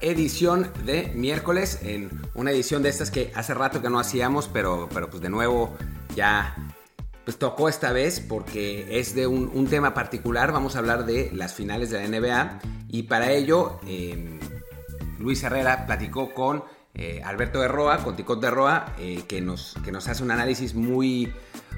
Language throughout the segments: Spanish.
edición de miércoles, en una edición de estas que hace rato que no hacíamos, pero, pero pues de nuevo ya pues tocó esta vez porque es de un, tema particular. Vamos a hablar de las finales de la NBA y para ello em, Luis Herrera platicó con eh, Alberto de Roa, con Ticot de Roa, eh, que, nos, que nos hace un análisis muy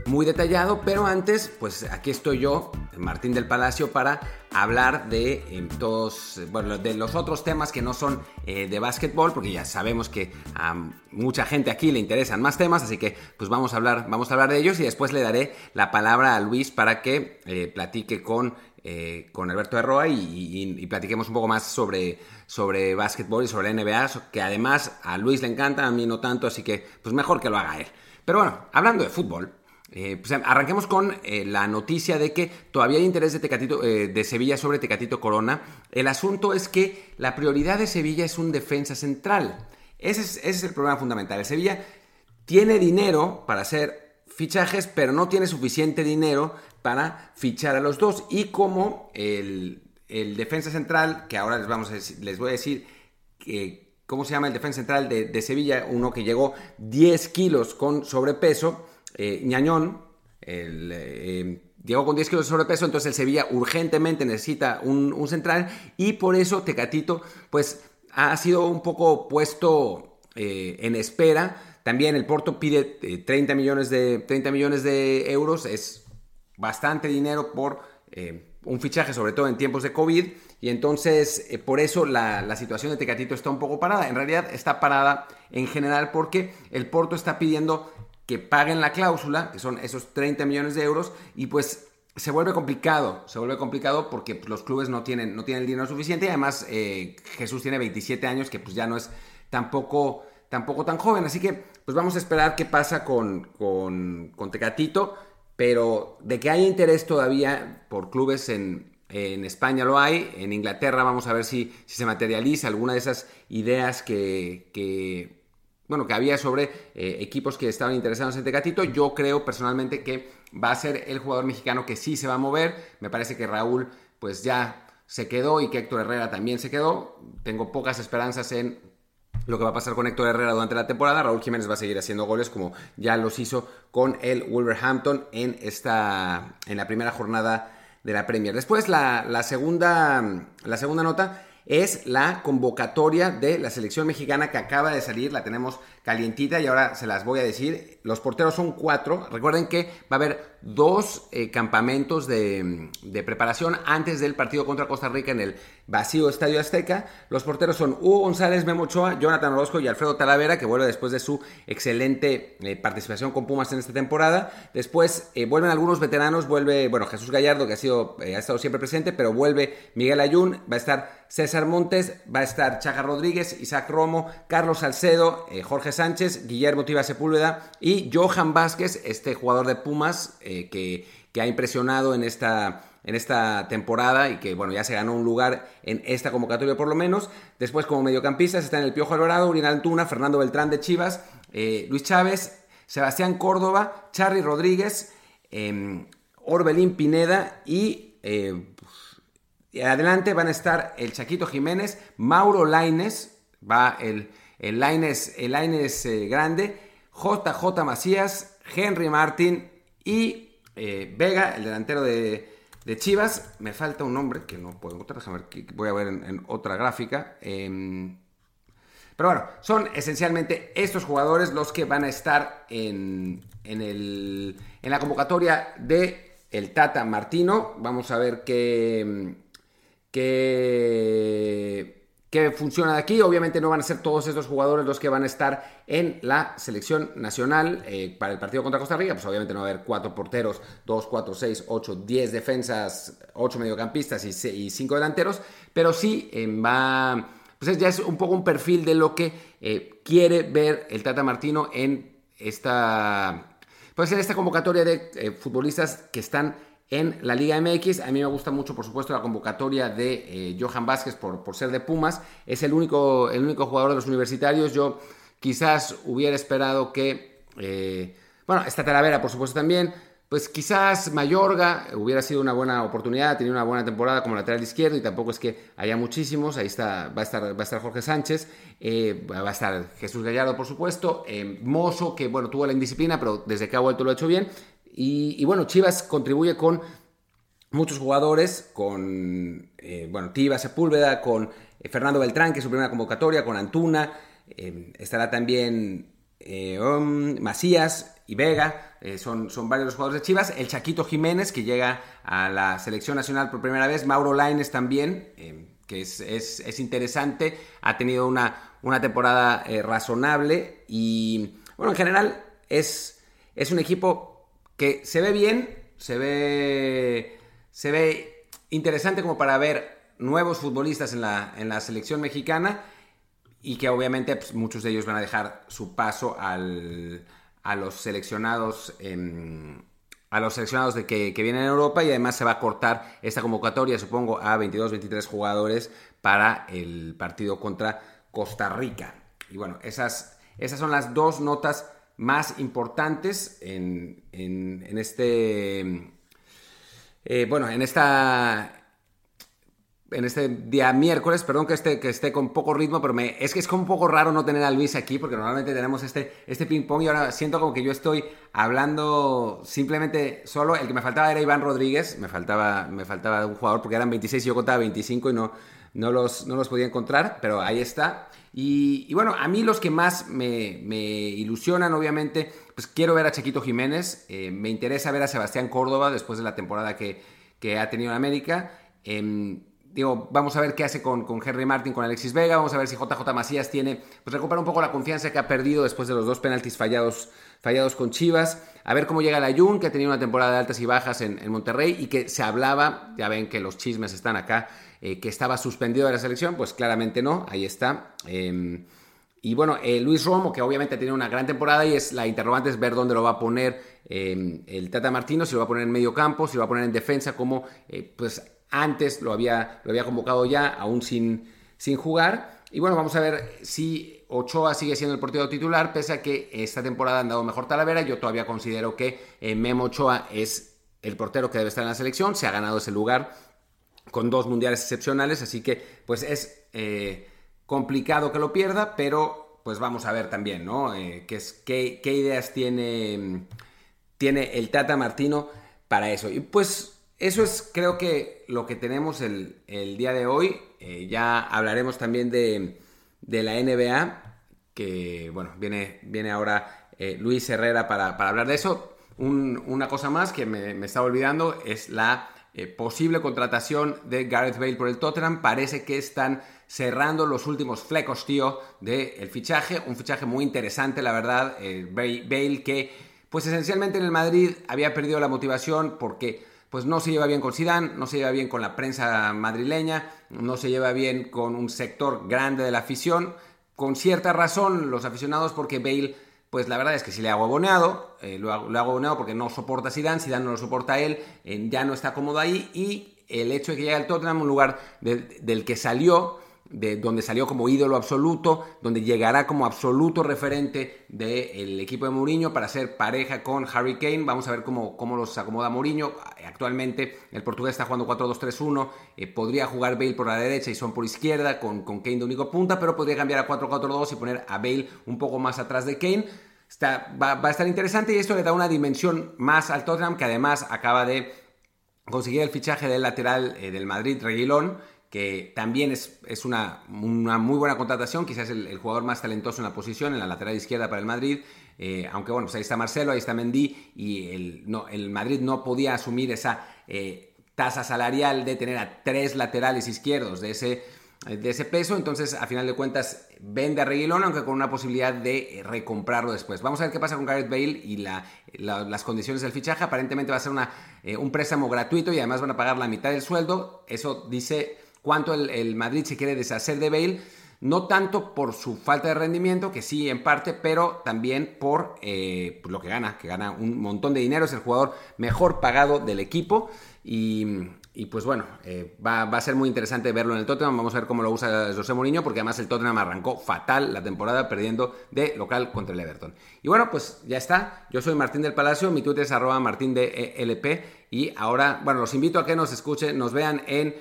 muy detallado, pero antes, pues aquí estoy yo, Martín del Palacio, para hablar de eh, todos, bueno, de los otros temas que no son eh, de básquetbol, porque ya sabemos que a mucha gente aquí le interesan más temas, así que pues vamos a hablar, vamos a hablar de ellos y después le daré la palabra a Luis para que eh, platique con con Alberto Herroa y, y, platiquemos un poco más sobre, sobre básquetbol y sobre NBA, que además a Luis le encanta, a mí no tanto, así que pues mejor que lo haga él. Pero bueno, hablando de fútbol, eh, pues arranquemos con eh, la noticia de que todavía hay interés de, Tecatito, eh, de Sevilla sobre Tecatito Corona. El asunto es que la prioridad de Sevilla es un defensa central. Ese es, el problema fundamental. Sevilla tiene dinero para hacer fichajes, pero no tiene suficiente dinero para fichar a los dos. Y como el, defensa central, que ahora les, vamos a les voy a decir cómo se llama el defensa central de, de Sevilla, uno que llegó 10 kilos con sobrepeso, eh, Ñañón, el, eh, llegó con 10 kilos de sobrepeso, entonces el Sevilla urgentemente necesita un, central y por eso Tecatito pues ha sido un poco puesto eh, en espera. También el Porto pide 30 millones, de, 30 millones de euros, es bastante dinero por un fichaje, sobre todo en tiempos de COVID, y entonces por eso la, la, situación de Tecatito está un poco parada. En realidad está parada en general porque el Porto está pidiendo que paguen la cláusula, que son esos 30 millones de euros, y pues se vuelve complicado, se vuelve complicado porque pues, los clubes no tienen, no tienen el dinero suficiente y además eh, Jesús tiene 27 años que pues ya no es tampoco, tampoco tan joven, así que pues vamos a esperar qué pasa con, con, con Tecatito, pero de que hay interés todavía por clubes en, en España lo hay, en Inglaterra vamos a ver si, si se materializa alguna de esas ideas que, que bueno, que había sobre eh, equipos que estaban interesados en Tecatito. Yo creo personalmente que va a ser el jugador mexicano que sí se va a mover. Me parece que Raúl pues ya se quedó y que Héctor Herrera también se quedó. Tengo pocas esperanzas en lo que va a pasar con Héctor Herrera durante la temporada. Raúl Jiménez va a seguir haciendo goles como ya los hizo con el Wolverhampton en, esta, en la primera jornada de la Premier. Después la, segunda, la segunda nota es la convocatoria de la selección mexicana que acaba de salir, la tenemos calientita y ahora se las voy a decir. Los porteros son cuatro. Recuerden que va a haber dos eh, campamentos de, preparación antes del partido contra Costa Rica en el vacío Estadio Azteca. Los porteros son Hugo González, Memo Ochoa, Jonathan Orozco y Alfredo Talavera, que vuelve después de su excelente eh, participación con Pumas en esta temporada. Después eh, vuelven algunos veteranos, vuelve, bueno, Jesús Gallardo, que ha, sido, ha estado siempre presente, pero vuelve Miguel Ayun, va a estar César Montes, va a estar Chaga Rodríguez, Isaac Romo, Carlos Salcedo, Jorge Sánchez, Guillermo Tiba Sepúlveda y Johan Vázquez, este jugador de Pumas eh, que, ha impresionado en esta, en esta temporada y que bueno, ya se ganó un lugar en esta convocatoria por lo menos. Después como mediocampistas están el Piojo Alvarado, Uriel Antuna, Fernando Beltrán de Chivas, eh, Luis Chávez, Sebastián Córdoba, Charly Rodríguez, em, Orbelín Pineda y... Eh, adelante van a estar el Chaquito Jiménez, Mauro Laines, va el el Laines, el eh, grande, JJ Macías, Henry Martin y eh, Vega, el delantero de, Chivas. Me falta un nombre que no puedo encontrar, déjame ver, voy a ver en, otra gráfica. Em, pero bueno, son esencialmente estos jugadores los que van a estar en, en, el, en la convocatoria de el Tata Martino. Vamos a ver qué, qué que funciona de aquí. Obviamente no van a ser todos estos jugadores los que van a estar en la selección nacional eh, para el partido contra Costa Rica. Pues obviamente no va a haber cuatro porteros, dos, cuatro, seis, ocho, diez defensas, ocho mediocampistas y, cinco delanteros. Pero sí eh, va... Pues ya es un poco un perfil de lo que eh, quiere ver el Tata Martino en esta... Pues en esta convocatoria de futbolistas que están en la Liga MX. A mí me gusta mucho, por supuesto, la convocatoria de eh, Johan Vázquez por, ser de Pumas. Es el único, el único jugador de los universitarios. Yo quizás hubiera esperado que... Eh, bueno, está Talavera, por supuesto, también. pues quizás Mayorga hubiera sido una buena oportunidad, tenía una buena temporada como lateral izquierdo y tampoco es que haya muchísimos. Ahí está, va a estar, va a estar Jorge Sánchez, eh, va a estar Jesús Gallardo, por supuesto, eh, Mozo, que bueno, tuvo la indisciplina, pero desde que ha vuelto lo ha hecho bien. Y, bueno, Chivas contribuye con muchos jugadores, con, eh, bueno, Tiva Sepúlveda, con Fernando Beltrán, que es su primera convocatoria, con Antuna, estará también um, Macías, y Vega, eh, son, son varios los jugadores de Chivas. El Chaquito Jiménez, que llega a la selección nacional por primera vez. Mauro Laines también, eh, que es, interesante. Ha tenido una, una temporada eh, razonable. Y bueno, en general es, es un equipo que se ve bien, se ve, se ve interesante como para ver nuevos futbolistas en la, en la selección mexicana. Y que obviamente pues, muchos de ellos van a dejar su paso al a los seleccionados. a los seleccionados de que, vienen en Europa y además se va a cortar esta convocatoria, supongo, a 22, 23 jugadores para el partido contra Costa Rica. Y bueno, esas, esas son las dos notas más importantes en, en, este... Eh, bueno, en esta en este día miércoles, perdón que esté, que esté con poco ritmo, pero me, es que es como un poco raro no tener a Luis aquí, porque normalmente tenemos este, este ping pong y ahora siento como que yo estoy hablando simplemente solo. El que me faltaba era Iván Rodríguez, me faltaba, me faltaba un jugador porque eran 26 y yo contaba 25 y no, no, los, no los podía encontrar, pero ahí está. Y, bueno, a mí los que más me, ilusionan, obviamente, pues quiero ver a Chiquito Jiménez, eh, me interesa ver a Sebastián Córdoba después de la temporada que, que ha tenido en América. Eh, digo, vamos a ver qué hace con, con, Henry Martin, con Alexis Vega, vamos a ver si JJ Macías tiene, pues recupera un poco la confianza que ha perdido después de los dos penaltis fallados, fallados con Chivas, a ver cómo llega la Jun, que ha tenido una temporada de altas y bajas en, Monterrey y que se hablaba, ya ven que los chismes están acá, eh, que estaba suspendido de la selección, pues claramente no, ahí está. Em, y bueno, eh, Luis Romo, que obviamente tiene una gran temporada y es la interrogante es ver dónde lo va a poner em, el Tata Martino, si lo va a poner en medio campo, si lo va a poner en defensa, como eh, pues antes lo había, lo había convocado ya, aún sin, sin jugar. Y bueno, vamos a ver si Ochoa sigue siendo el portero titular, pese a que esta temporada han dado mejor Talavera. Yo todavía considero que eh, Memo Ochoa es el portero que debe estar en la selección. Se ha ganado ese lugar con dos mundiales excepcionales, así que pues es eh, complicado que lo pierda, pero pues vamos a ver también, ¿no? Eh, qué, ideas tiene, tiene el Tata Martino para eso. Y pues eso es creo que lo que tenemos el, día de hoy. Ya hablaremos también de, la NBA, que bueno, viene, viene ahora eh, Luis Herrera para, hablar de eso. una cosa más que me, estaba olvidando es la eh, posible contratación de Gareth Bale por el Tottenham. Parece que están cerrando los últimos flecos, tío, del fichaje. Un fichaje muy interesante, la verdad. Bale que, pues esencialmente en el Madrid había perdido la motivación porque pues no se lleva bien con Zidane, no se lleva bien con la prensa madrileña, no se lleva bien con un sector grande de la afición, con cierta razón los aficionados porque Bale, pues la verdad es que si le ha agoneado, eh, lo, ha, agoneado porque no soporta a Zidane, Zidane no lo soporta a él, eh, ya no está cómodo ahí y el hecho de que llegue al Tottenham, un lugar del que salió, de donde salió como ídolo absoluto, donde llegará como absoluto referente del equipo de Mourinho para ser pareja con Harry Kane. Vamos a ver cómo, cómo los acomoda Mourinho. Actualmente el portugués está jugando 4-2-3-1. Eh, podría jugar Bale por la derecha y Son por izquierda con, con Kane de único punta, pero podría cambiar a 4-4-2 y poner a Bale un poco más atrás de Kane. Está, va, a estar interesante y esto le da una dimensión más al Tottenham que además acaba de conseguir el fichaje del lateral eh, del Madrid, Reguilón que también es, es una, una, muy buena contratación, quizás el, jugador más talentoso en la posición, en la lateral izquierda para el Madrid, eh, aunque bueno, pues ahí está Marcelo, ahí está Mendy, y el, no, el Madrid no podía asumir esa eh, tasa salarial de tener a tres laterales izquierdos de ese, de ese peso, entonces a final de cuentas vende a Reguilón, aunque con una posibilidad de recomprarlo después. Vamos a ver qué pasa con Gareth Bale y la, las condiciones del fichaje, aparentemente va a ser una, eh, un préstamo gratuito y además van a pagar la mitad del sueldo, eso dice cuánto el, Madrid se quiere deshacer de Bale, no tanto por su falta de rendimiento, que sí en parte, pero también por eh, lo que gana, que gana un montón de dinero, es el jugador mejor pagado del equipo y, y pues bueno, eh, va, a ser muy interesante verlo en el Tottenham. Vamos a ver cómo lo usa José Mourinho, porque además el Tottenham arrancó fatal la temporada perdiendo de local contra el Everton. Y bueno, pues ya está. Yo soy Martín del Palacio, mi Twitter es arroba martín de LP. Y ahora, bueno, los invito a que nos escuchen, nos vean en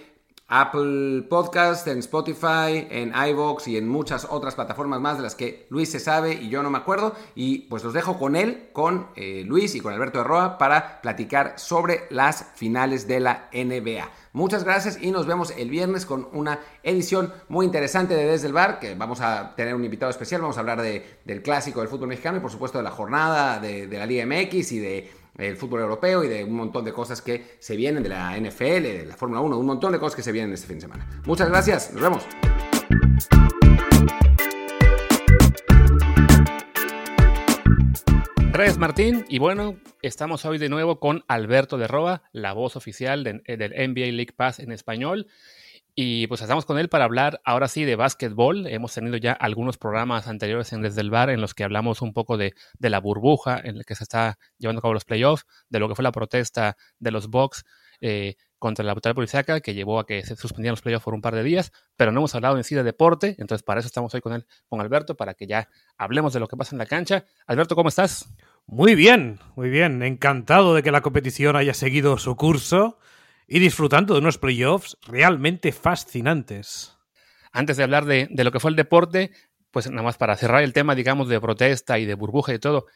Apple Podcast, en Spotify, en iVoox y en muchas otras plataformas más de las que Luis se sabe y yo no me acuerdo. Y pues los dejo con él, con eh, Luis y con Alberto de Roa para platicar sobre las finales de la NBA. Muchas gracias y nos vemos el viernes con una edición muy interesante de Desde el Bar, que vamos a tener un invitado especial, vamos a hablar del clásico del fútbol mexicano y por supuesto de la jornada de, de la Liga MX y de el fútbol europeo y de un montón de cosas que se vienen de la NFL, de la Fórmula 1, un montón de cosas que se vienen este fin de semana. Muchas gracias, nos vemos. Gracias Martín y bueno, estamos hoy de nuevo con Alberto de Roa, la voz oficial del NBA League Pass en español. Y pues estamos con él para hablar ahora sí de básquetbol. Hemos tenido ya algunos programas anteriores en Desde el Bar en los que hablamos un poco de, la burbuja en la que se está llevando a cabo los playoffs, de lo que fue la protesta de los Bucks eh, contra la autoridad policíaca que llevó a que se suspendieran los playoffs por un par de días, pero no hemos hablado en sí de deporte, entonces para eso estamos hoy con él, con Alberto, para que ya hablemos de lo que pasa en la cancha. Alberto, ¿cómo estás? Muy bien, muy bien. Encantado de que la competición haya seguido su curso y disfrutando de unos playoffs realmente fascinantes. Antes de hablar de, lo que fue el deporte, pues nada más para cerrar el tema, digamos, de protesta y de burbuja y todo,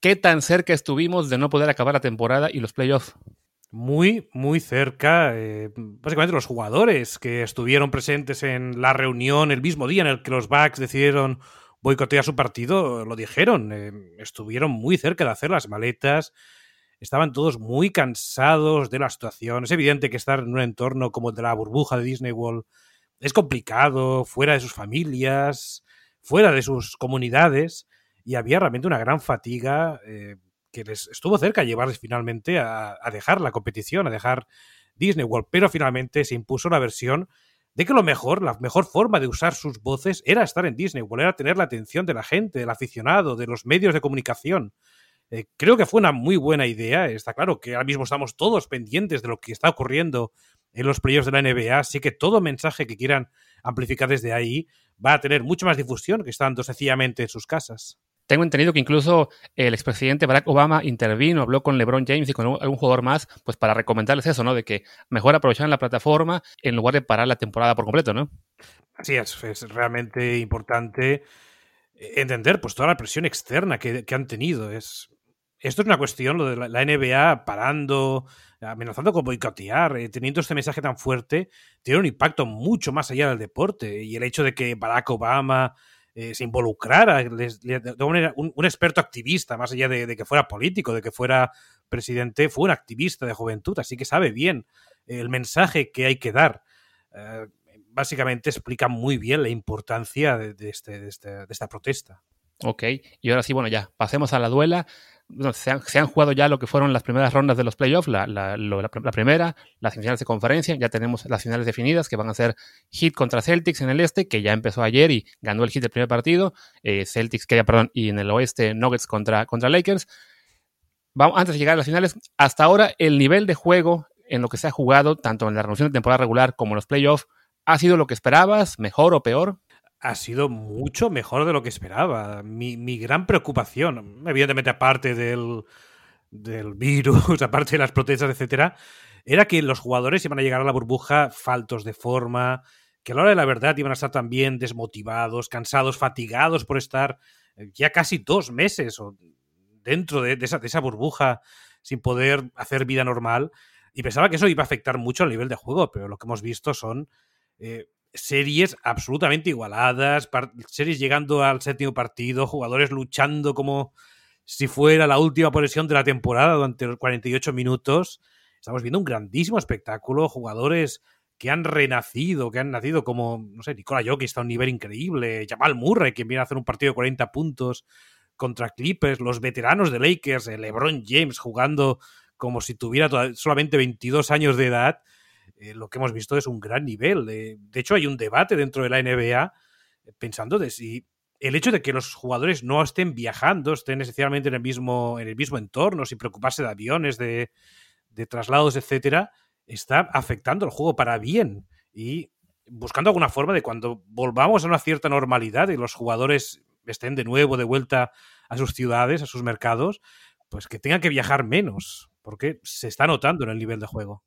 ¿qué tan cerca estuvimos de no poder acabar la temporada y los playoffs? Muy, muy cerca. Eh, básicamente los jugadores que estuvieron presentes en la reunión el mismo día en el que los Bucks decidieron boicotear su partido, lo dijeron. Eh, estuvieron muy cerca de hacer las maletas estaban todos muy cansados de la situación. Es evidente que estar en un entorno como el de la burbuja de Disney World es complicado, fuera de sus familias, fuera de sus comunidades, y había realmente una gran fatiga eh, que les estuvo cerca de llevarles finalmente a, dejar la competición, a dejar Disney World, pero finalmente se impuso la versión de que lo mejor, la mejor forma de usar sus voces era estar en Disney World, era tener la atención de la gente, del aficionado, de los medios de comunicación. Eh, creo que fue una muy buena idea. Está claro que ahora mismo estamos todos pendientes de lo que está ocurriendo en los playoffs de la NBA, así que todo mensaje que quieran amplificar desde ahí va a tener mucha más difusión que estando sencillamente en sus casas. Tengo entendido que incluso el expresidente Barack Obama intervino, habló con LeBron James y con algún jugador más, pues para recomendarles eso, ¿no? De que mejor aprovecharan la plataforma en lugar de parar la temporada por completo, ¿no? Así es, es realmente importante entender pues toda la presión externa que, que han tenido. Es, esto es una cuestión, lo de la, NBA parando, amenazando con boicotear, eh, teniendo este mensaje tan fuerte, tiene un impacto mucho más allá del deporte. Y el hecho de que Barack Obama eh, se involucrara de un, experto activista, más allá de, que fuera político, de que fuera presidente, fue un activista de juventud, así que sabe bien el mensaje que hay que dar. Eh, básicamente explica muy bien la importancia de, este, de, de esta protesta. Ok, y ahora sí, bueno, ya, pasemos a la duela se, han, jugado ya lo que fueron las primeras rondas de los playoffs, la, la, primera, las finales de conferencia, ya tenemos las finales definidas que van a ser Heat contra Celtics en el este, que ya empezó ayer y ganó el Heat el primer partido, eh, Celtics, que perdón, y en el oeste Nuggets contra, contra Lakers. Vamos, antes de llegar a las finales, hasta ahora el nivel de juego en lo que se ha jugado, tanto en la renovación de temporada regular como en los playoffs, ¿ha sido lo que esperabas, mejor o peor? Ha sido mucho mejor de lo que esperaba. Mi, gran preocupación, evidentemente aparte del, del virus, aparte de las protestas, etcétera, era que los jugadores iban a llegar a la burbuja faltos de forma, que a la hora de la verdad iban a estar también desmotivados, cansados, fatigados por estar eh, ya casi dos meses dentro de, esa, esa, burbuja sin poder hacer vida normal. Y pensaba que eso iba a afectar mucho al nivel de juego, pero lo que hemos visto son eh, series absolutamente igualadas, series llegando al séptimo partido, jugadores luchando como si fuera la última posesión de la temporada durante los 48 minutos. Estamos viendo un grandísimo espectáculo, jugadores que han renacido, que han nacido como, no sé, Nicola Jokic está a un nivel increíble, Jamal Murray, que viene a hacer un partido de 40 puntos contra Clippers, los veteranos de Lakers, LeBron James jugando como si tuviera solamente 22 años de edad eh, lo que hemos visto es un gran nivel. de hecho, hay un debate dentro de la NBA eh, pensando de si el hecho de que los jugadores no estén viajando, estén necesariamente en el mismo, en el mismo entorno, sin preocuparse de aviones, de, traslados, etcétera, está afectando el juego para bien y buscando alguna forma de cuando volvamos a una cierta normalidad y los jugadores estén de nuevo de vuelta a sus ciudades, a sus mercados, pues que tengan que viajar menos, porque se está notando en el nivel de juego.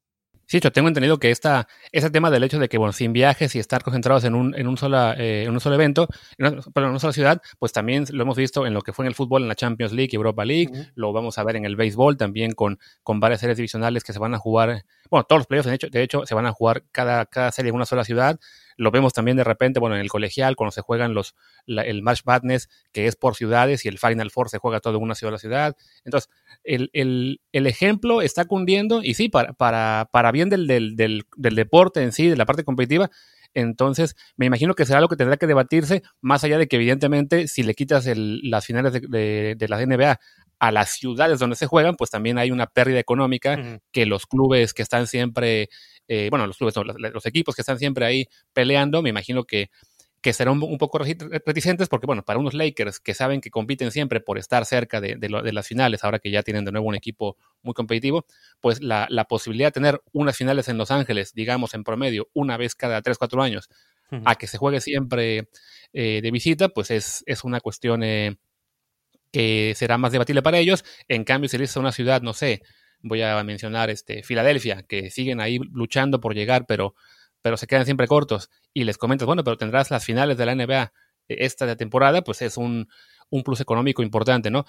Sí, yo tengo entendido que esta, ese tema del hecho de que, bueno, sin viajes y estar concentrados en un, en un, sola, eh, en un solo evento, en una, en una, sola ciudad, pues también lo hemos visto en lo que fue en el fútbol, en la Champions League y Europa League, uh -huh. lo vamos a ver en el béisbol también con, con varias series divisionales que se van a jugar, bueno, todos los playoffs de hecho, de hecho se van a jugar cada, cada serie en una sola ciudad, lo vemos también de repente, bueno, en el colegial, cuando se juegan los, la, el Match Madness, que es por ciudades, y el Final Four se juega todo en una sola ciudad. Entonces, el, el, el ejemplo está cundiendo, y sí, para, para, para bien del, del, del, del deporte en sí, de la parte competitiva, entonces, me imagino que será algo que tendrá que debatirse, más allá de que, evidentemente, si le quitas el, las finales de, de, de, la NBA a las ciudades donde se juegan, pues también hay una pérdida económica uh -huh. que los clubes que están siempre eh, bueno, los clubes, no, los, los, equipos que están siempre ahí peleando, me imagino que, que serán un, un, poco reticentes porque, bueno, para unos Lakers que saben que compiten siempre por estar cerca de, de, lo, de, las finales, ahora que ya tienen de nuevo un equipo muy competitivo, pues la, la, posibilidad de tener unas finales en Los Ángeles, digamos, en promedio, una vez cada 3, 4 años, uh -huh. a que se juegue siempre eh, de visita, pues es, es una cuestión eh, que será más debatible para ellos. En cambio, si eres una ciudad, no sé, voy a mencionar este, Filadelfia, que siguen ahí luchando por llegar, pero, pero se quedan siempre cortos, y les comentas, bueno, pero tendrás las finales de la NBA eh, esta temporada, pues es un, un plus económico importante, ¿no?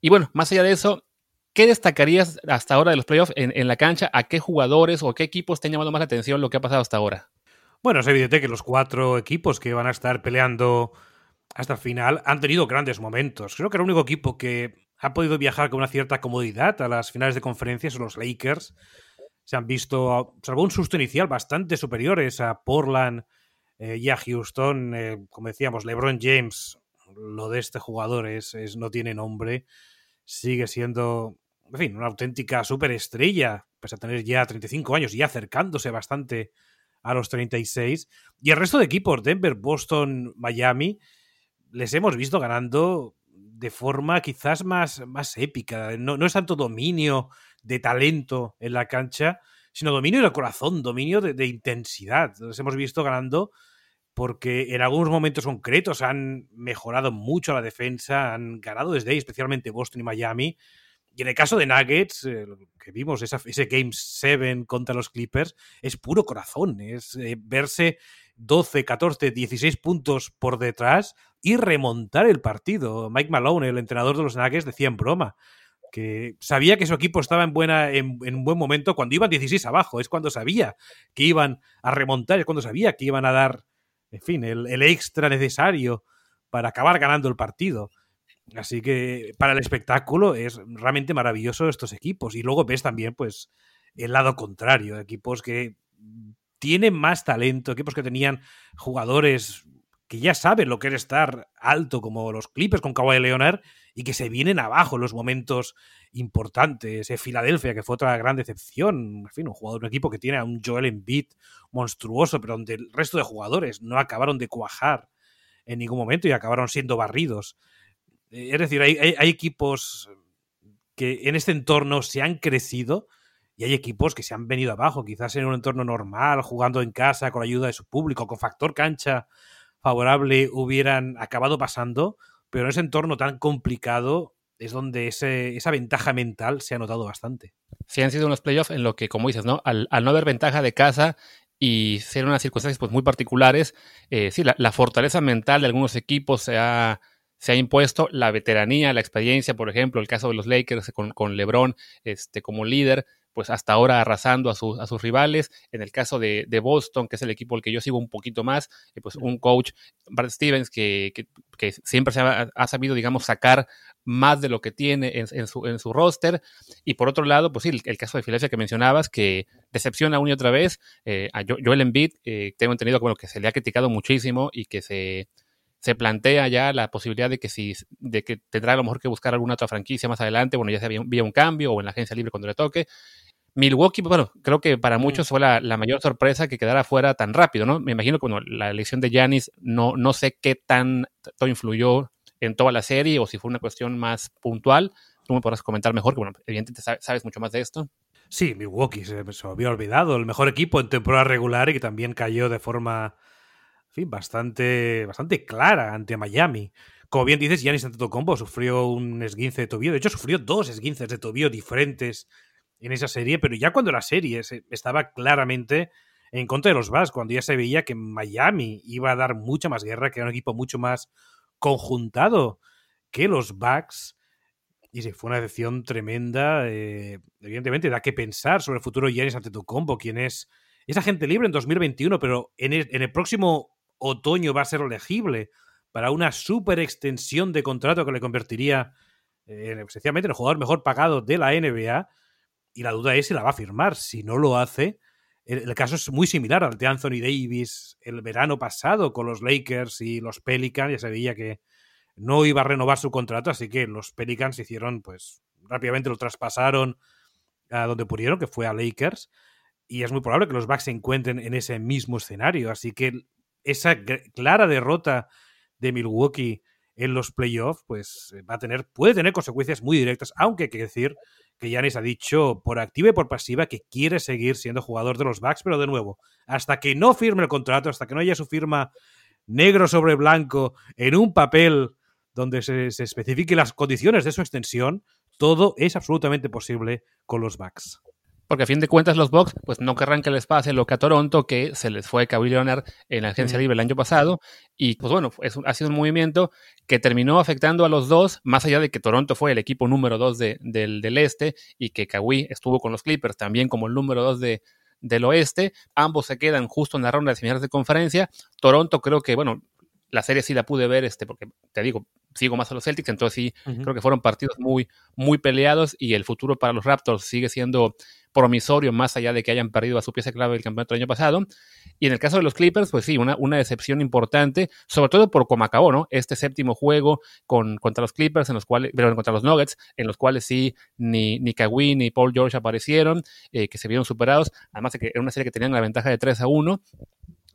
Y bueno, más allá de eso, ¿qué destacarías hasta ahora de los playoffs en, en, la cancha? ¿A qué jugadores o qué equipos te han llamado más la atención lo que ha pasado hasta ahora? Bueno, es evidente que los cuatro equipos que van a estar peleando hasta el final han tenido grandes momentos. Creo que el único equipo que ha podido viajar con una cierta comodidad a las finales de conferencias los Lakers. Se han visto, salvo un susto inicial, bastante superiores a Portland eh, y a Houston. Eh, como decíamos, LeBron James, lo de este jugador es, es, no tiene nombre. Sigue siendo, en fin, una auténtica superestrella, pese a tener ya 35 años y acercándose bastante a los 36. Y el resto de equipos, Denver, Boston, Miami, les hemos visto ganando de forma quizás más, más épica. No, no, es tanto dominio de talento en la cancha, sino dominio de corazón, dominio de, intensidad. Los hemos visto ganando porque en algunos momentos concretos han mejorado mucho la defensa, han ganado desde ahí, especialmente Boston y Miami. Y en el caso de Nuggets, eh, que vimos ese Game 7 contra los Clippers, es puro corazón, es eh, verse 12, 14, 16 puntos por detrás y remontar el partido. Mike Malone, el entrenador de los Nuggets, decía en broma que sabía que su equipo estaba en, buena, en, un buen momento cuando iban 16 abajo. Es cuando sabía que iban a remontar, es cuando sabía que iban a dar, en fin, el, el extra necesario para acabar ganando el partido. Así que para el espectáculo es realmente maravilloso estos equipos. Y luego ves también, pues, el lado contrario, equipos que tienen más talento, equipos que tenían jugadores que ya saben lo que es estar alto, como los Clippers con Kawhi Leonard, y que se vienen abajo en los momentos importantes. Eh, Filadelfia, que fue otra gran decepción. En fin, un jugador, un equipo que tiene a un Joel Embiid monstruoso, pero donde el resto de jugadores no acabaron de cuajar en ningún momento y acabaron siendo barridos. Eh, es decir, hay equipos que en este entorno se han crecido, hay equipos que se han venido abajo, quizás en un entorno normal, jugando en casa, con la ayuda de su público, con factor cancha favorable, hubieran acabado pasando, pero en ese entorno tan complicado es donde esa ventaja mental se ha notado bastante. Sí, han sido unos playoffs en lo que, como dices, ¿no? Al, no haber ventaja de casa y ser unas circunstancias pues, muy particulares, eh, sí, la, la, fortaleza mental de algunos equipos se ha, se ha impuesto, la veteranía, la experiencia, por ejemplo, el caso de los Lakers con, con LeBron este, como líder, pues hasta ahora arrasando a, su, a sus rivales. En el caso de, de, Boston, que es el equipo al que yo sigo un poquito más, eh, pues un coach, Brad Stevens, que, que, que siempre se ha, ha, sabido, digamos, sacar más de lo que tiene en, en, su, en su roster. Y por otro lado, pues sí, el, el, caso de Filadelfia que mencionabas, que decepciona una y otra vez. Eh, a Joel Embiid, eh, tengo entendido bueno, que se le ha criticado muchísimo y que se se plantea ya la posibilidad de que si de que tendrá a lo mejor que buscar alguna otra franquicia más adelante, bueno, ya sea vía un cambio o en la agencia libre cuando le toque. Milwaukee, bueno, creo que para muchos fue la, la, mayor sorpresa que quedara fuera tan rápido, ¿no? Me imagino que bueno, la elección de Giannis no, no sé qué tanto influyó en toda la serie o si fue una cuestión más puntual. Tú me podrás comentar mejor, que bueno, evidentemente sabes mucho más de esto. Sí, Milwaukee se, se había olvidado. El mejor equipo en temporada regular y que también cayó de forma fin, bastante, bastante clara ante Miami. Como bien dices, Giannis Antetokounmpo sufrió un esguince de tobillo. De hecho, sufrió dos esguinces de tobillo diferentes en esa serie, pero ya cuando la serie estaba claramente en contra de los Bucks, cuando ya se veía que Miami iba a dar mucha más guerra, que era un equipo mucho más conjuntado que los Bucks. Y sí, fue una decisión tremenda. Eh, evidentemente, da que pensar sobre el futuro de Giannis Antetokounmpo, quien es, es agente libre en 2021, pero en el próximo otoño va a ser elegible para una super extensión de contrato que le convertiría eh, esencialmente en el jugador mejor pagado de la NBA. Y la duda es si la va a firmar. Si no lo hace, el, caso es muy similar al de Anthony Davis el verano pasado con los Lakers y los Pelicans. Ya se veía que no iba a renovar su contrato, así que los Pelicans hicieron, pues rápidamente lo traspasaron a donde pudieron, que fue a Lakers. Y es muy probable que los Bucks se encuentren en ese mismo escenario. Así que esa clara derrota de Milwaukee en los playoffs, pues eh, va a tener, puede tener consecuencias muy directas, aunque hay que decir que Yanis ha dicho por activa y por pasiva que quiere seguir siendo jugador de los Bucks, pero de nuevo, hasta que no firme el contrato, hasta que no haya su firma negro sobre blanco en un papel donde se, se especifiquen las condiciones de su extensión, todo es absolutamente posible con los Bucks porque a fin de cuentas los Bucks pues no querrán que les pase lo que a Toronto, que se les fue Kawhi Leonard en la agencia libre el año pasado, y pues bueno, es ha sido un movimiento que terminó afectando a los dos, más allá de que Toronto fue el equipo número dos de, del, del, este, y que Kawhi estuvo con los Clippers también como el número dos de, del oeste, ambos se quedan justo en la ronda de semifinales de conferencia, Toronto creo que, bueno, la serie sí la pude ver, este, porque te digo, sigo más a los Celtics, entonces sí, creo que fueron partidos muy, muy peleados y el futuro para los Raptors sigue siendo promisorio, más allá de que hayan perdido a su pieza clave del campeonato del año pasado. Y en el caso de los Clippers, pues sí, una, una decepción importante, sobre todo por cómo acabó, ¿no? Este séptimo juego con, contra los Clippers, en los cuales, pero contra los Nuggets, en los cuales sí, ni, ni Kawhi ni Paul George aparecieron, eh, que se vieron superados, además de que era una serie que tenían la ventaja de 3 a 1.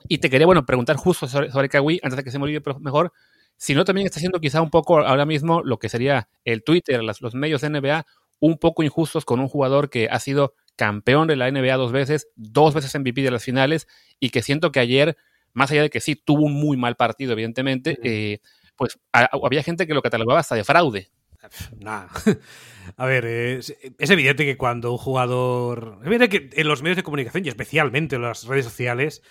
Y te quería, bueno, preguntar justo sobre, sobre Kawhi, antes de que se me olvide mejor, si no también está haciendo quizá un poco ahora mismo lo que sería el Twitter, los medios de NBA, un poco injustos con un jugador que ha sido campeón de la NBA dos veces, dos veces MVP de las finales, y que siento que ayer, más allá de que sí tuvo un muy mal partido, evidentemente, eh, pues había gente que lo catalogaba hasta de fraude. Nada. A ver, es, evidente que cuando un jugador. Es evidente que en los medios de comunicación y especialmente en las redes sociales,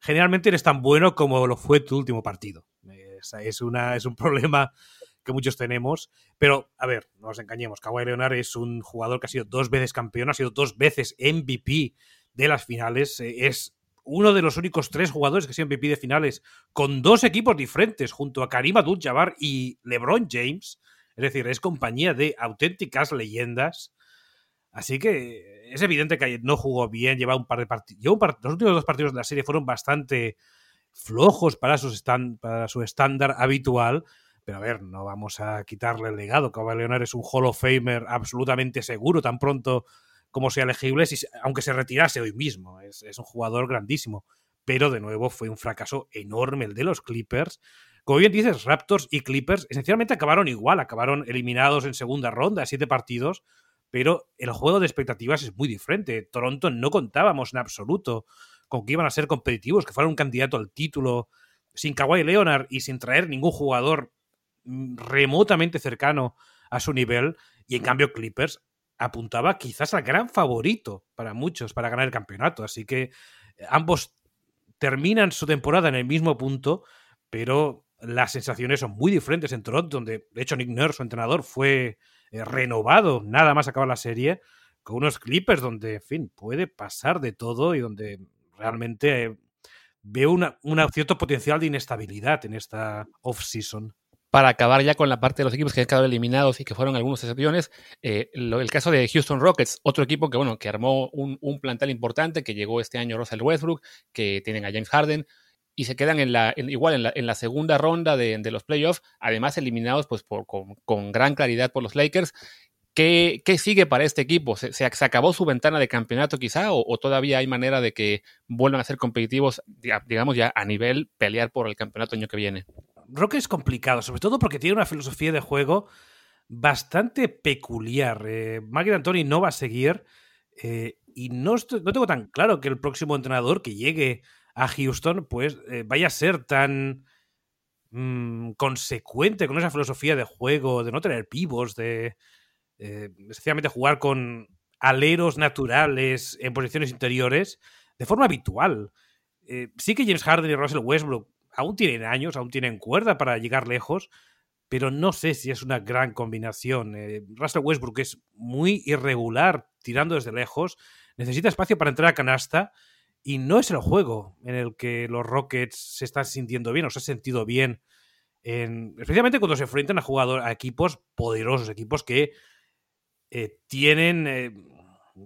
generalmente eres tan bueno como lo fue tu último partido. Es, una, es un problema que muchos tenemos. Pero, a ver, no nos engañemos. Kawhi Leonard es un jugador que ha sido dos veces campeón, ha sido dos veces MVP de las finales. Eh, es uno de los únicos tres jugadores que ha sido MVP de finales con dos equipos diferentes, junto a Karim Abdul-Jabbar y LeBron James. Es decir, es compañía de auténticas leyendas. Así que es evidente que no jugó bien, lleva un par de partidos. Los últimos dos partidos de la serie fueron bastante flojos para su, para su estándar habitual. Pero a ver, no vamos a quitarle el legado. Kawhi Leonard es un Hall of Famer absolutamente seguro, tan pronto como sea elegible, si, aunque se retirase hoy mismo. Es, es, un jugador grandísimo. Pero de nuevo fue un fracaso enorme el de los Clippers. Como bien dices, Raptors y Clippers esencialmente acabaron igual, acabaron eliminados en segunda ronda, siete partidos, pero el juego de expectativas es muy diferente. Toronto no contábamos en absoluto con que iban a ser competitivos, que fueran un candidato al título sin Kawhi Leonard y sin traer ningún jugador Mm, remotamente cercano a su nivel y en cambio Clippers apuntaba quizás al gran favorito para muchos para ganar el campeonato. Así que eh, ambos terminan su temporada en el mismo punto, pero las sensaciones son muy diferentes en Toronto, donde de hecho Nick Nurse, su entrenador, fue eh, renovado nada más acabar la serie, con unos Clippers donde, en fin, puede pasar de todo y donde realmente eh, veo una, un cierto potencial de inestabilidad en esta off-season. Para acabar ya con la parte de los equipos que han quedado eliminados y que fueron algunos excepciones, eh, el caso de Houston Rockets, otro equipo que, bueno, que armó un, un, plantel importante, que llegó este año Russell Westbrook, que tienen a James Harden, y se quedan igual en la, segunda ronda de, los playoffs, además eliminados pues, con, gran claridad por los Lakers. ¿Qué, qué sigue para este equipo? ¿Se, ¿Se, acabó su ventana de campeonato quizá o, todavía hay manera de que vuelvan a ser competitivos, digamos ya a nivel pelear por el campeonato año que viene? Rock es complicado, sobre todo porque tiene una filosofía de juego bastante peculiar. Eh, Maggie Antoni no va a seguir. Eh, y no, no, tengo tan claro que el próximo entrenador que llegue a Houston, pues eh, vaya a ser tan mmm, consecuente con esa filosofía de juego, de no tener pivos, de eh, jugar con aleros naturales en posiciones interiores de forma habitual. Eh, sí que James Harden y Russell Westbrook aún tienen años, aún tienen cuerda para llegar lejos, pero no sé si es una gran combinación. Eh, Russell Westbrook es muy irregular tirando desde lejos, necesita espacio para entrar a canasta y no es el juego en el que los Rockets se están sintiendo bien o se han sentido bien, en, especialmente cuando se enfrentan a, jugadores, a equipos poderosos, equipos que eh, tienen, eh,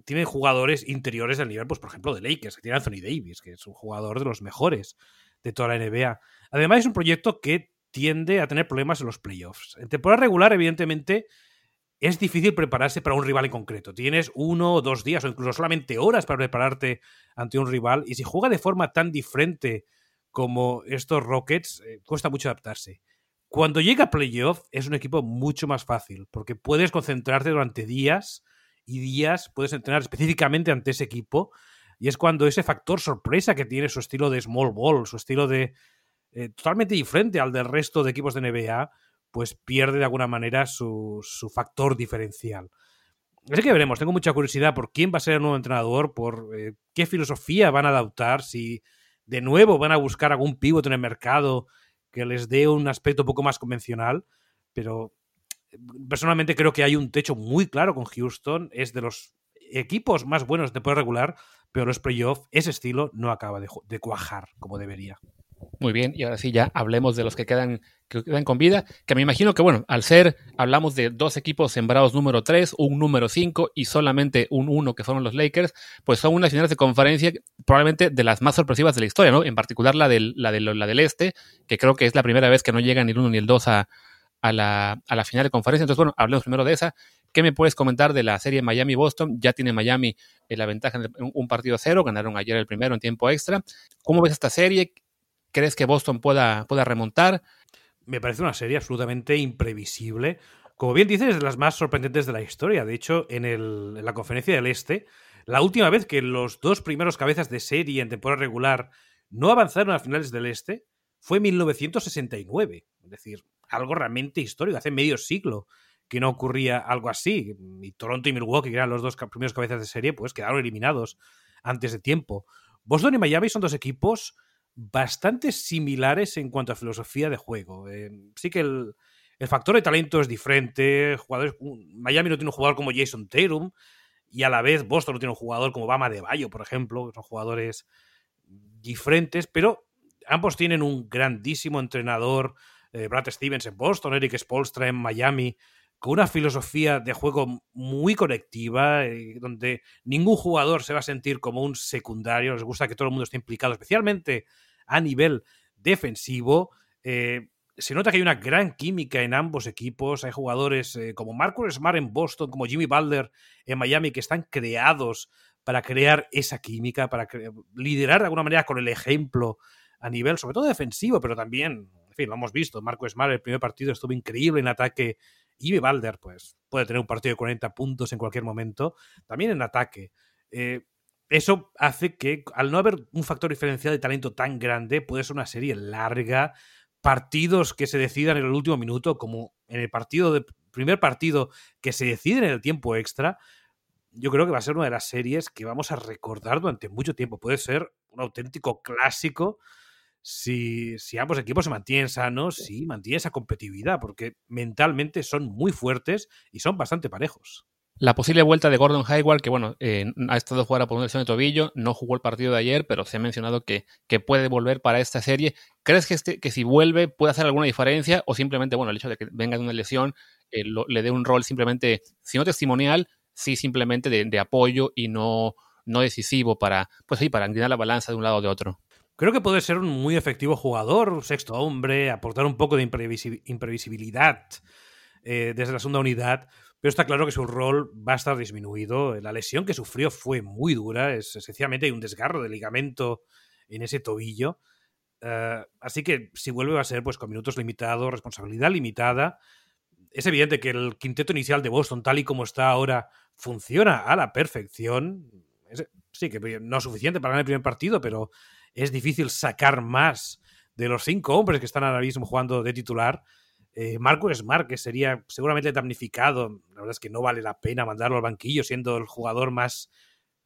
tienen jugadores interiores del nivel, pues por ejemplo, de Lakers, que tiene Anthony Davis, que es un jugador de los mejores de toda la NBA. Además, es un proyecto que tiende a tener problemas en los playoffs. En temporada regular, evidentemente, es difícil prepararse para un rival en concreto. Tienes uno o dos días o incluso solamente horas para prepararte ante un rival y si juega de forma tan diferente como estos Rockets, eh, cuesta mucho adaptarse. Cuando llega a playoff es un equipo mucho más fácil porque puedes concentrarte durante días y días, puedes entrenar específicamente ante ese equipo y es cuando ese factor sorpresa que tiene su estilo de small ball, su estilo de eh, totalmente diferente al del resto de equipos de NBA, pues pierde de alguna manera su, factor diferencial. Así que veremos, tengo mucha curiosidad por quién va a ser el nuevo entrenador, por eh, qué filosofía van a adoptar, si de nuevo van a buscar algún pívot en el mercado que les dé un aspecto un poco más convencional, pero eh, personalmente creo que hay un techo muy claro con Houston, es de los equipos más buenos de poder regular, pero los playoffs, ese estilo no acaba de cuajar como debería. Muy bien, y ahora sí ya hablemos de los que quedan, que quedan con vida, que me imagino que bueno, al ser, hablamos de dos equipos sembrados número 3, un número 5 y solamente un 1 que fueron los Lakers, pues son unas finales de conferencia probablemente de las más sorpresivas de la historia, ¿no? En particular la del, la, la del este, que creo que es la primera vez que no llegan ni el 1 ni el 2 a, a la, a la final de conferencia. Entonces, bueno, hablemos primero de esa. ¿Qué me puedes comentar de la serie Miami-Boston? Ya tiene Miami eh, la ventaja en un partido cero, ganaron ayer el primero en tiempo extra. ¿Cómo ves esta serie? ¿Crees que Boston pueda, pueda remontar? Me parece una serie absolutamente imprevisible. Como bien dices, es de las más sorprendentes de la historia. De hecho, en, el, en la conferencia del Este, la última vez que los dos primeros cabezas de serie en temporada regular no avanzaron a finales del Este fue en 1969. Es decir, algo realmente histórico. Hace medio siglo que no ocurría algo así. Y Toronto y Milwaukee, que eran los dos primeros cabezas de serie, pues quedaron eliminados antes de tiempo. Boston y Miami son dos equipos bastante similares en cuanto a filosofía de juego. Eh, sí que el, factor de talento es diferente. Jugadores, Miami no tiene un jugador como Jason Tatum y a la vez Boston no tiene un jugador como Bama de Bayo, por ejemplo. Son jugadores diferentes, pero ambos tienen un grandísimo entrenador. Eh, Brad Stevens en Boston, Eric Spolstra en Miami, con una filosofía de juego muy colectiva, eh, donde ningún jugador se va a sentir como un secundario. Les gusta que todo el mundo esté implicado, especialmente a nivel defensivo. Eh, se nota que hay una gran química en ambos equipos. Hay jugadores eh, como Marcus Smart en Boston, como Jimmy Butler en Miami, que están creados para crear esa química, para liderar de alguna manera con el ejemplo a nivel, sobre todo defensivo, pero también, en fin, lo hemos visto. Marcus Smart el primer partido estuvo increíble en ataque. Jimmy Butler, pues, puede tener un partido de 40 puntos en cualquier momento. También en ataque. Eh, eso hace que, al no haber un factor diferencial de talento tan grande, puede ser una serie larga, partidos que se decidan en el último minuto, como en el partido de primer partido que se decide en el tiempo extra. Yo creo que va a ser una de las series que vamos a recordar durante mucho tiempo. Puede ser un auténtico clásico si, si ambos equipos se mantienen sanos, y mantienen esa competitividad, porque mentalmente son muy fuertes y son bastante parejos. La posible vuelta de Gordon Hayward, que bueno, eh, ha estado fuera por una lesión de tobillo, no jugó el partido de ayer, pero se ha mencionado que, que puede volver para esta serie. ¿Crees que, este, que si vuelve puede hacer alguna diferencia o simplemente, bueno, el hecho de que venga de una lesión eh, le dé un rol simplemente, si no testimonial, sí simplemente de, apoyo y no, no decisivo para, pues sí, para inclinar la balanza de un lado o de otro? Creo que puede ser un muy efectivo jugador, sexto hombre, aportar un poco de imprevisibilidad eh, desde la segunda unidad, pero está claro que su rol va a estar disminuido. La lesión que sufrió fue muy dura, es esencialmente hay un desgarro de ligamento en ese tobillo. Eh, así que si vuelve va a ser pues con minutos limitados, responsabilidad limitada. es evidente que el quinteto inicial de Boston, tal y como está ahora, funciona a la perfección. sí, que no es suficiente para ganar el primer partido, pero es difícil sacar más de los cinco hombres que están ahora mismo jugando de titular. Eh, Marco Smart, que sería seguramente damnificado, la verdad es que no vale la pena mandarlo al banquillo, siendo el jugador más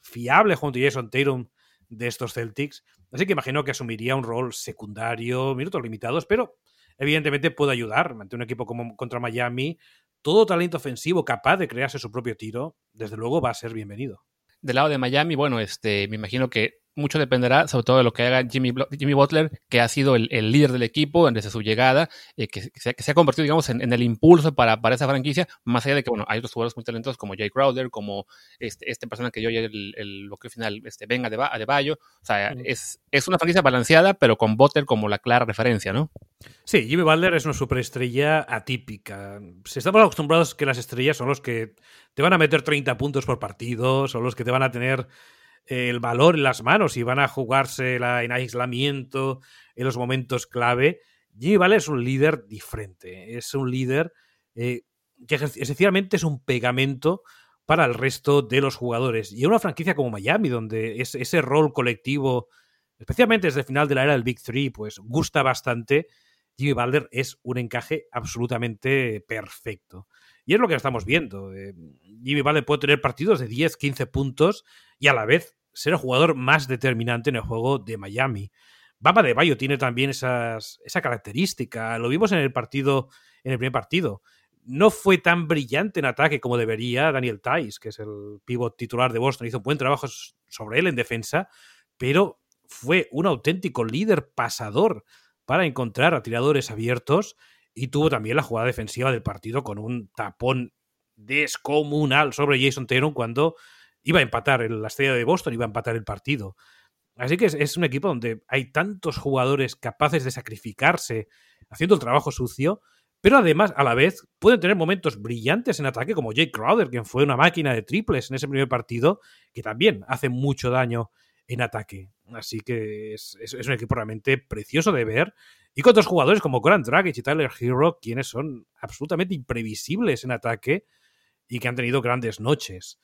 fiable junto a Jason Tatum de estos Celtics. Así que imagino que asumiría un rol secundario, minutos limitados, pero evidentemente puede ayudar ante un equipo como contra Miami. Todo talento ofensivo capaz de crearse su propio tiro, desde luego va a ser bienvenido. Del lado de Miami, bueno, este, me imagino que mucho dependerá sobre todo de lo que haga Jimmy, Jimmy Butler, que ha sido el, líder del equipo desde su llegada, eh, que, se, ha convertido, digamos, en, el impulso para, para, esa franquicia, más allá de que, bueno, hay otros jugadores muy talentosos como Jay Crowder, como este, este persona que yo ya el, el bloqueo final, este, Venga de, de Bayo. O sea, es, es una franquicia balanceada, pero con Butler como la clara referencia, ¿no? Sí, Jimmy Butler es una superestrella atípica. Si estamos acostumbrados que las estrellas son los que te van a meter 30 puntos por partido, son los que te van a tener el valor en las manos y van a jugarse en aislamiento en los momentos clave. Jimmy Butler es un líder diferente, es un líder eh, que esencialmente es un pegamento para el resto de los jugadores. Y en una franquicia como Miami, donde ese rol colectivo, especialmente desde el final de la era del Big Three, pues gusta bastante, Jimmy Butler es un encaje absolutamente perfecto. Y es lo que estamos viendo. Eh, Jimmy Butler puede tener partidos de 10, 15 puntos y a la vez ser el jugador más determinante en el juego de Miami. Baba de Bayo tiene también esa característica. Lo vimos en el partido, en el primer partido. No fue tan brillante en ataque como debería Daniel Tice, que es el pivot titular de Boston. Hizo un buen trabajo sobre él en defensa, pero fue un auténtico líder pasador para encontrar a tiradores abiertos y tuvo también la jugada defensiva del partido con un tapón descomunal sobre Jason Taylor cuando iba a empatar el, la estrella de Boston, iba a empatar el partido. Así que es, un equipo donde hay tantos jugadores capaces de sacrificarse haciendo el trabajo sucio, pero además, a la vez, pueden tener momentos brillantes en ataque, como Jake Crowder, quien fue una máquina de triples en ese primer partido, que también hace mucho daño en ataque. Así que es, un equipo realmente precioso de ver. Y con otros jugadores como Goran Dragic y Tyler Hero, quienes son absolutamente imprevisibles en ataque y que han tenido grandes noches.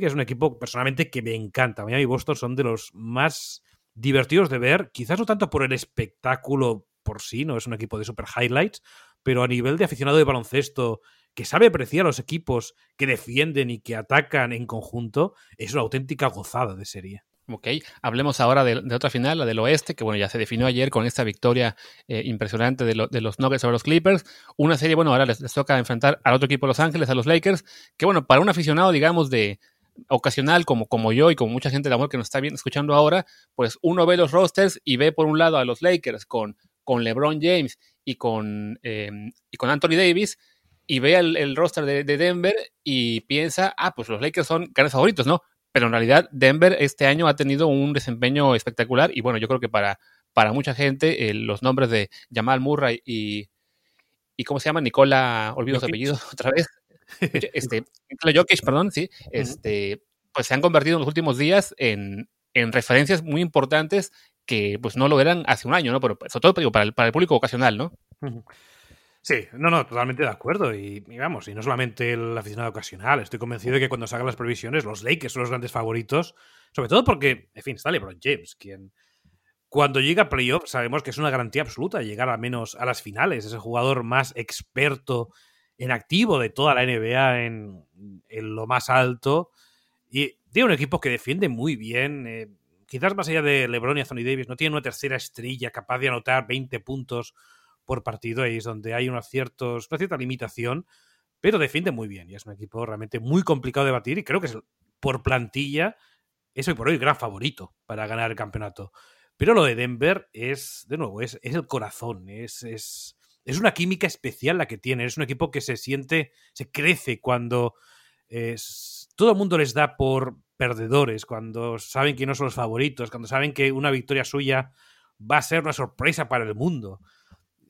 Que es un equipo personalmente que me encanta. Miami y Boston son de los más divertidos de ver, quizás no tanto por el espectáculo por sí, no es un equipo de super highlights, pero a nivel de aficionado de baloncesto que sabe apreciar a los equipos que defienden y que atacan en conjunto, es una auténtica gozada de serie. Ok, hablemos ahora de, otra final, la del oeste, que bueno, ya se definió ayer con esta victoria eh, impresionante de, los Nuggets sobre los Clippers. Una serie, bueno, ahora les, toca enfrentar al otro equipo de Los Ángeles, a los Lakers, que bueno, para un aficionado, digamos, de, ocasional, como, como yo y como mucha gente de amor que nos está bien escuchando ahora, pues uno ve los rosters y ve por un lado a los Lakers con, con LeBron James y con, em, y con Anthony Davis, y ve el, roster de, Denver y piensa, ah, pues los Lakers son grandes favoritos, ¿no? Pero en realidad Denver este año ha tenido un desempeño espectacular y bueno, yo creo que para, para mucha gente eh, los nombres de Jamal Murray y, y ¿cómo se llama? Nicola, olvido su apellido otra vez, este, Jokic, perdón, sí, este, pues se han convertido en los últimos días en, en referencias muy importantes que pues no lo eran hace un año, ¿no? Pero sobre todo digo, para, el, para el público ocasional, ¿no? Sí, no, no, totalmente de acuerdo. Y, vamos, y no solamente el aficionado ocasional, estoy convencido de que cuando se hagan las previsiones, los Lakers son los grandes favoritos, sobre todo porque, en fin, está LeBron James, quien cuando llega a playoff sabemos que es una garantía absoluta llegar al menos a las finales, es el jugador más experto en activo de toda la NBA en, lo más alto. Y tiene un equipo que defiende muy bien. Eh, quizás más allá de LeBron y Anthony Davis, no tiene una tercera estrella capaz de anotar 20 puntos por partido. Ahí es donde hay unos ciertos, una cierta limitación, pero defiende muy bien. Y es un equipo realmente muy complicado de batir. Y creo que es, por plantilla es hoy por hoy el gran favorito para ganar el campeonato. Pero lo de Denver es, de nuevo, es, es el corazón. Es, es, es una química especial la que tiene. Es un equipo que se siente, se crece cuando todo el mundo les da por perdedores, cuando saben que no son los favoritos, cuando saben que una victoria suya va a ser una sorpresa para el mundo.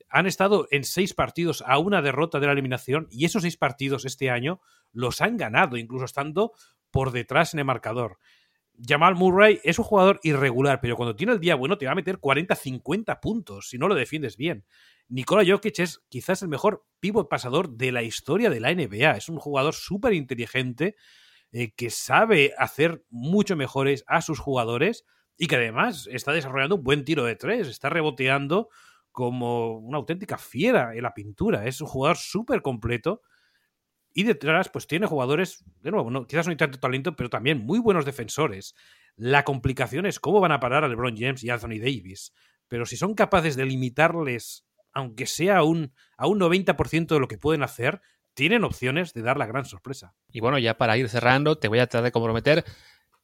Han estado en seis partidos a una derrota de la eliminación y esos seis partidos este año los han ganado, incluso estando por detrás en el marcador. Jamal Murray es un jugador irregular, pero cuando tiene el día bueno te va a meter 40-50 puntos si no lo defiendes bien. Nikola Jokic es quizás el mejor pivot pasador de la historia de la NBA. Es un jugador súper inteligente eh, que sabe hacer mucho mejores a sus jugadores y que además está desarrollando un buen tiro de tres, está reboteando como una auténtica fiera en la pintura. Es un jugador súper completo. Y detrás, pues tiene jugadores, de nuevo, quizás no hay tanto talento, pero también muy buenos defensores. La complicación es cómo van a parar a LeBron James y Anthony Davis. Pero si son capaces de limitarles, aunque sea un, a un 90% de lo que pueden hacer, tienen opciones de dar la gran sorpresa. Y bueno, ya para ir cerrando, te voy a tratar de comprometer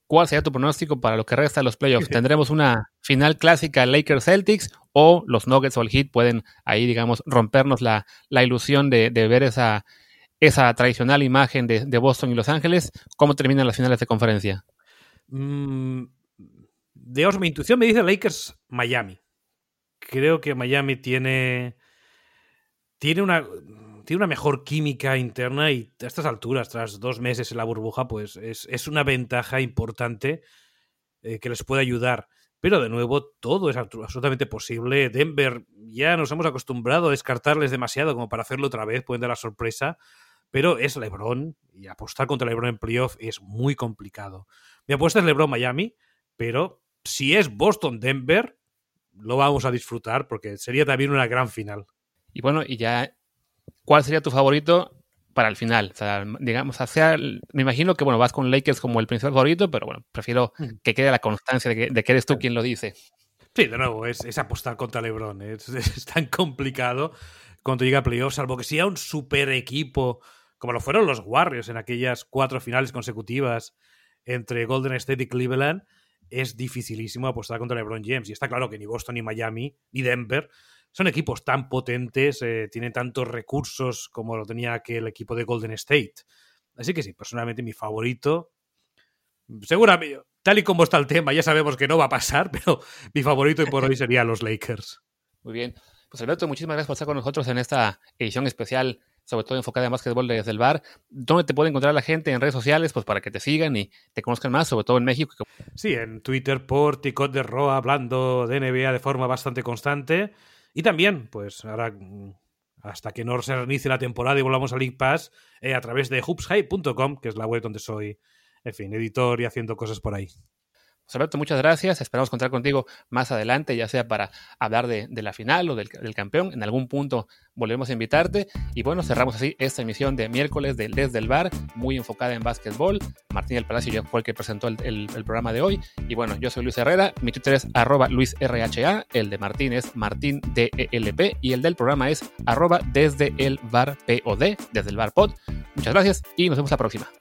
¿Cuál sería tu pronóstico para lo que resta de los playoffs? ¿Tendremos una final clásica Lakers Celtics o los Nuggets o el Heat pueden ahí, digamos, rompernos la, ilusión de, ver esa, esa tradicional imagen de, Boston y Los Ángeles? ¿Cómo terminan las finales de conferencia? Mm, Dios, mi intuición me dice Lakers Miami. Creo que Miami tiene tiene una tiene una mejor química interna y a estas alturas, tras dos meses en la burbuja, pues es, una ventaja importante eh, que les puede ayudar. Pero de nuevo, todo es absolutamente posible. Denver ya nos hemos acostumbrado a descartarles demasiado como para hacerlo otra vez, pueden dar la sorpresa. Pero es LeBron y apostar contra LeBron en playoff es muy complicado. Mi apuesta es LeBron Miami, pero si es Boston-Denver, lo vamos a disfrutar porque sería también una gran final. Y bueno, y ya ¿cuál sería tu favorito para el final? O sea, digamos, hacia, me imagino que, bueno, vas con Lakers como el principal favorito, pero bueno, prefiero mm. que quede la constancia de que, eres tú quien lo dice. Sí, de nuevo, es, apostar contra LeBron. Es, tan complicado cuando llega a playoffs, salvo que sea un super equipo, como lo fueron los Warriors en aquellas cuatro finales consecutivas entre Golden State y Cleveland. Es dificilísimo apostar contra LeBron James. Y está claro que ni Boston, ni Miami, ni Denver son equipos tan potentes, eh, tienen tantos recursos como lo tenía aquel equipo de Golden State. Así que sí, personalmente mi favorito. Seguramente, tal y como está el tema, ya sabemos que no va a pasar, pero mi favorito por hoy sería los Lakers. Muy bien. Pues Alberto, muchísimas gracias por estar con nosotros en esta edición especial, sobre todo enfocada en básquetbol desde el bar. ¿Dónde te puede encontrar la gente en redes sociales? Pues para que te sigan y te conozcan más, sobre todo en México. Sí, en Twitter por Ticot de Roa, hablando de NBA de forma bastante constante. Y también, pues ahora, mm, hasta que no se reinicie la temporada y volvamos a League Pass, eh, a través de hoopshype.com, que es la web donde soy, en fin, editor y haciendo cosas por ahí. Alberto, muchas gracias. Esperamos contar contigo más adelante, ya sea para hablar de, la final o del, campeón. En algún punto volvemos a invitarte. Y bueno, cerramos así esta emisión de miércoles de Desde el Bar, muy enfocada en básquetbol. Martín del Palacio fue el que presentó el, programa de hoy. Y bueno, yo soy Luis Herrera. Mi Twitter es arroba LuisRHA. El de Martín es MartínDELP. Y el del programa es arroba desde el bar POD, desde el bar pod. Muchas gracias y nos vemos la próxima.